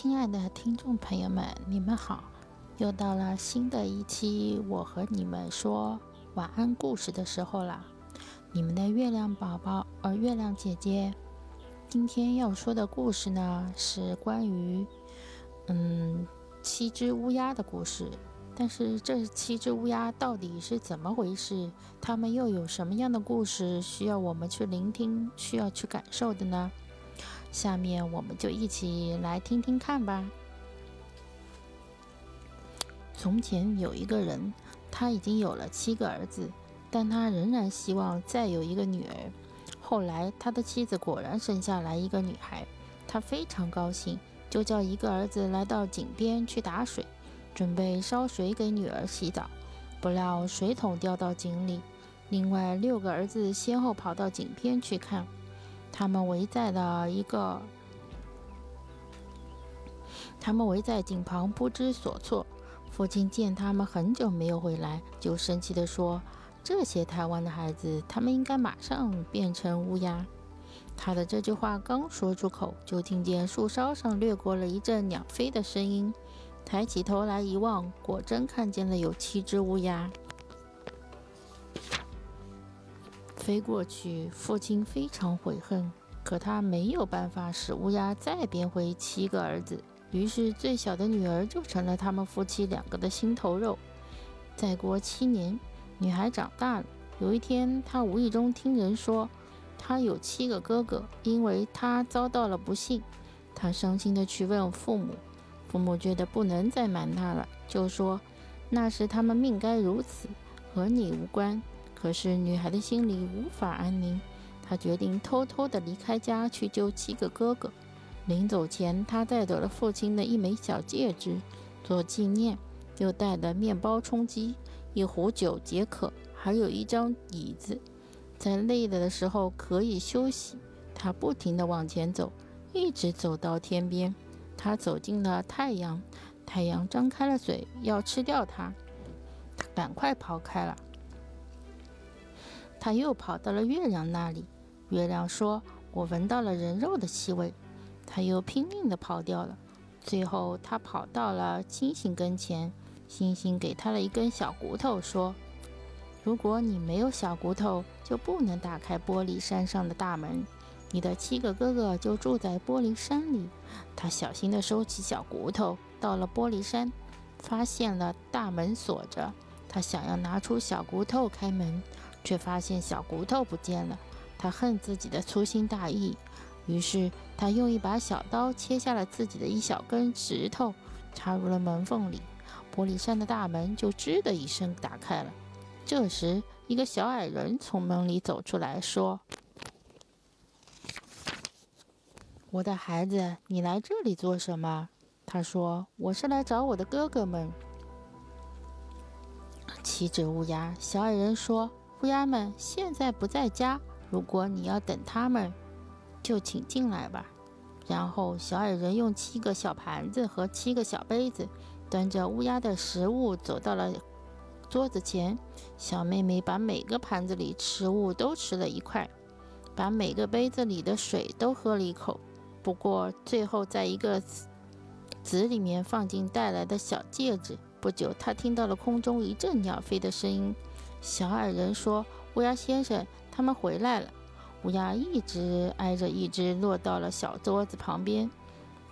亲爱的听众朋友们，你们好！又到了新的一期我和你们说晚安故事的时候了。你们的月亮宝宝，呃，月亮姐姐，今天要说的故事呢，是关于嗯七只乌鸦的故事。但是这七只乌鸦到底是怎么回事？它们又有什么样的故事需要我们去聆听、需要去感受的呢？下面我们就一起来听听看吧。从前有一个人，他已经有了七个儿子，但他仍然希望再有一个女儿。后来，他的妻子果然生下来一个女孩，他非常高兴，就叫一个儿子来到井边去打水，准备烧水给女儿洗澡。不料水桶掉到井里，另外六个儿子先后跑到井边去看。他们围在了一个，他们围在井旁不知所措。父亲见他们很久没有回来，就生气地说：“这些贪玩的孩子，他们应该马上变成乌鸦。”他的这句话刚说出口，就听见树梢上掠过了一阵鸟飞的声音。抬起头来一望，果真看见了有七只乌鸦。飞过去，父亲非常悔恨，可他没有办法使乌鸦再变回七个儿子，于是最小的女儿就成了他们夫妻两个的心头肉。再过七年，女孩长大了。有一天，她无意中听人说，她有七个哥哥，因为她遭到了不幸。她伤心地去问父母，父母觉得不能再瞒她了，就说那是他们命该如此，和你无关。可是女孩的心里无法安宁，她决定偷偷地离开家去救七个哥哥。临走前，她带走了父亲的一枚小戒指做纪念，又带了面包充饥，一壶酒解渴，还有一张椅子，在累了的时候可以休息。她不停地往前走，一直走到天边。她走进了太阳，太阳张开了嘴要吃掉她，她赶快跑开了。他又跑到了月亮那里，月亮说：“我闻到了人肉的气味。”他又拼命地跑掉了。最后，他跑到了星星跟前，星星给他了一根小骨头，说：“如果你没有小骨头，就不能打开玻璃山上的大门。你的七个哥哥就住在玻璃山里。”他小心地收起小骨头，到了玻璃山，发现了大门锁着。他想要拿出小骨头开门。却发现小骨头不见了，他恨自己的粗心大意，于是他用一把小刀切下了自己的一小根石头，插入了门缝里，玻璃山的大门就吱的一声打开了。这时，一个小矮人从门里走出来，说：“我的孩子，你来这里做什么？”他说：“我是来找我的哥哥们。”七只乌鸦，小矮人说。乌鸦们现在不在家，如果你要等他们，就请进来吧。然后小矮人用七个小盘子和七个小杯子，端着乌鸦的食物走到了桌子前。小妹妹把每个盘子里食物都吃了一块，把每个杯子里的水都喝了一口。不过最后在一个子里面放进带来的小戒指。不久，她听到了空中一阵鸟飞的声音。小矮人说：“乌鸦先生，他们回来了。”乌鸦一只挨着一只落到了小桌子旁边，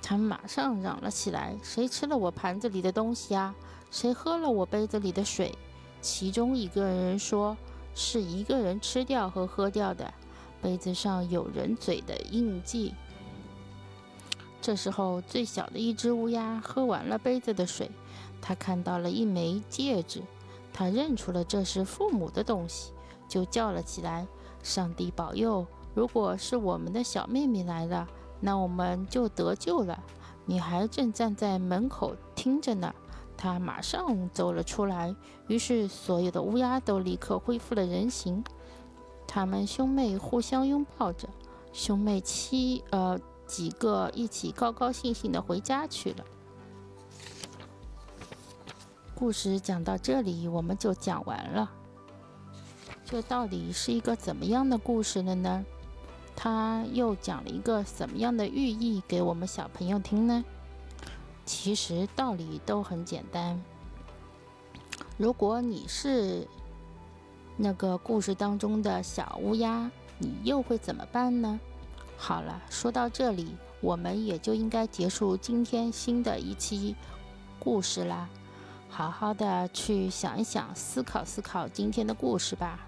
他们马上嚷了起来：“谁吃了我盘子里的东西啊？谁喝了我杯子里的水？”其中一个人说：“是一个人吃掉和喝掉的，杯子上有人嘴的印记。”这时候，最小的一只乌鸦喝完了杯子的水，他看到了一枚戒指。他认出了这是父母的东西，就叫了起来：“上帝保佑！如果是我们的小妹妹来了，那我们就得救了。”女孩正站在门口听着呢，她马上走了出来。于是，所有的乌鸦都立刻恢复了人形。他们兄妹互相拥抱着，兄妹七呃几个一起高高兴兴地回家去了。故事讲到这里，我们就讲完了。这到底是一个怎么样的故事了呢？他又讲了一个什么样的寓意给我们小朋友听呢？其实道理都很简单。如果你是那个故事当中的小乌鸦，你又会怎么办呢？好了，说到这里，我们也就应该结束今天新的一期故事啦。好好的去想一想，思考思考今天的故事吧。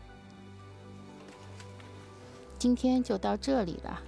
今天就到这里了。